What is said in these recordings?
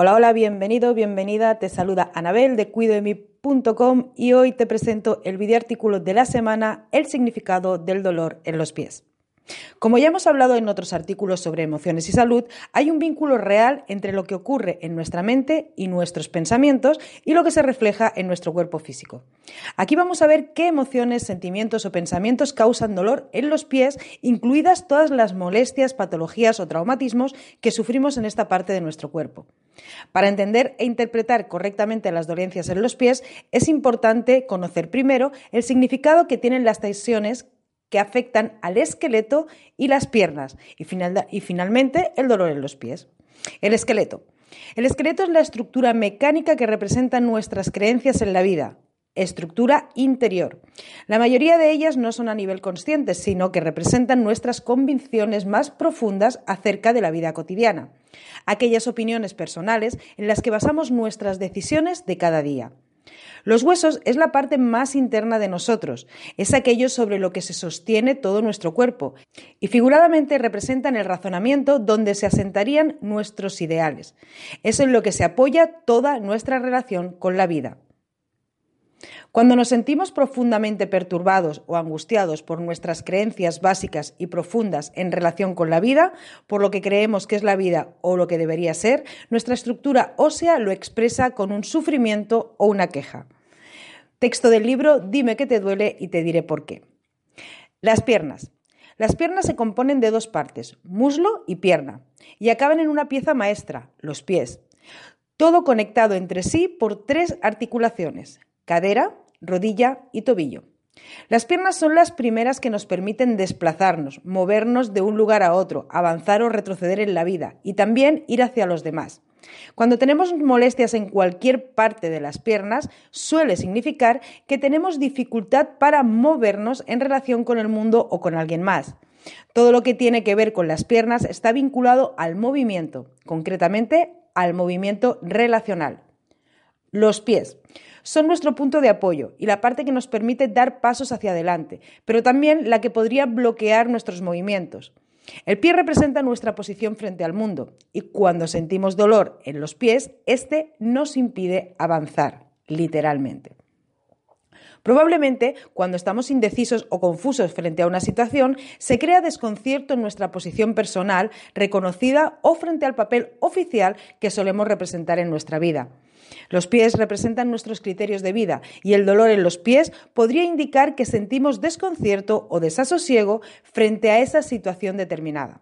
Hola, hola, bienvenido, bienvenida. Te saluda Anabel de cuidodemi.com y hoy te presento el video artículo de la semana, El significado del dolor en los pies. Como ya hemos hablado en otros artículos sobre emociones y salud, hay un vínculo real entre lo que ocurre en nuestra mente y nuestros pensamientos y lo que se refleja en nuestro cuerpo físico. Aquí vamos a ver qué emociones, sentimientos o pensamientos causan dolor en los pies, incluidas todas las molestias, patologías o traumatismos que sufrimos en esta parte de nuestro cuerpo. Para entender e interpretar correctamente las dolencias en los pies, es importante conocer primero el significado que tienen las tensiones que afectan al esqueleto y las piernas y, y finalmente el dolor en los pies. El esqueleto. El esqueleto es la estructura mecánica que representa nuestras creencias en la vida, estructura interior. La mayoría de ellas no son a nivel consciente, sino que representan nuestras convicciones más profundas acerca de la vida cotidiana, aquellas opiniones personales en las que basamos nuestras decisiones de cada día. Los huesos es la parte más interna de nosotros, es aquello sobre lo que se sostiene todo nuestro cuerpo, y figuradamente representan el razonamiento donde se asentarían nuestros ideales. Es en lo que se apoya toda nuestra relación con la vida. Cuando nos sentimos profundamente perturbados o angustiados por nuestras creencias básicas y profundas en relación con la vida, por lo que creemos que es la vida o lo que debería ser, nuestra estructura ósea lo expresa con un sufrimiento o una queja. Texto del libro Dime qué te duele y te diré por qué. Las piernas. Las piernas se componen de dos partes, muslo y pierna, y acaban en una pieza maestra, los pies. Todo conectado entre sí por tres articulaciones, cadera, rodilla y tobillo. Las piernas son las primeras que nos permiten desplazarnos, movernos de un lugar a otro, avanzar o retroceder en la vida y también ir hacia los demás. Cuando tenemos molestias en cualquier parte de las piernas, suele significar que tenemos dificultad para movernos en relación con el mundo o con alguien más. Todo lo que tiene que ver con las piernas está vinculado al movimiento, concretamente al movimiento relacional. Los pies son nuestro punto de apoyo y la parte que nos permite dar pasos hacia adelante, pero también la que podría bloquear nuestros movimientos. El pie representa nuestra posición frente al mundo y cuando sentimos dolor en los pies, este nos impide avanzar, literalmente. Probablemente, cuando estamos indecisos o confusos frente a una situación, se crea desconcierto en nuestra posición personal, reconocida o frente al papel oficial que solemos representar en nuestra vida. Los pies representan nuestros criterios de vida y el dolor en los pies podría indicar que sentimos desconcierto o desasosiego frente a esa situación determinada.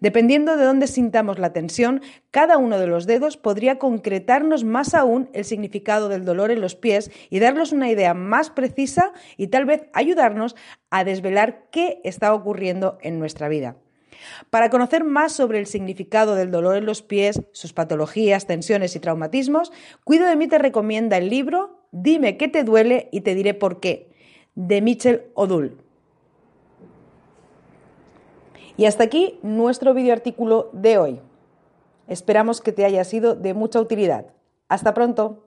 Dependiendo de dónde sintamos la tensión, cada uno de los dedos podría concretarnos más aún el significado del dolor en los pies y darnos una idea más precisa y tal vez ayudarnos a desvelar qué está ocurriendo en nuestra vida. Para conocer más sobre el significado del dolor en los pies, sus patologías, tensiones y traumatismos, Cuido de mí te recomienda el libro Dime qué te duele y te diré por qué, de Michel Odul. Y hasta aquí nuestro videoartículo de hoy. Esperamos que te haya sido de mucha utilidad. Hasta pronto.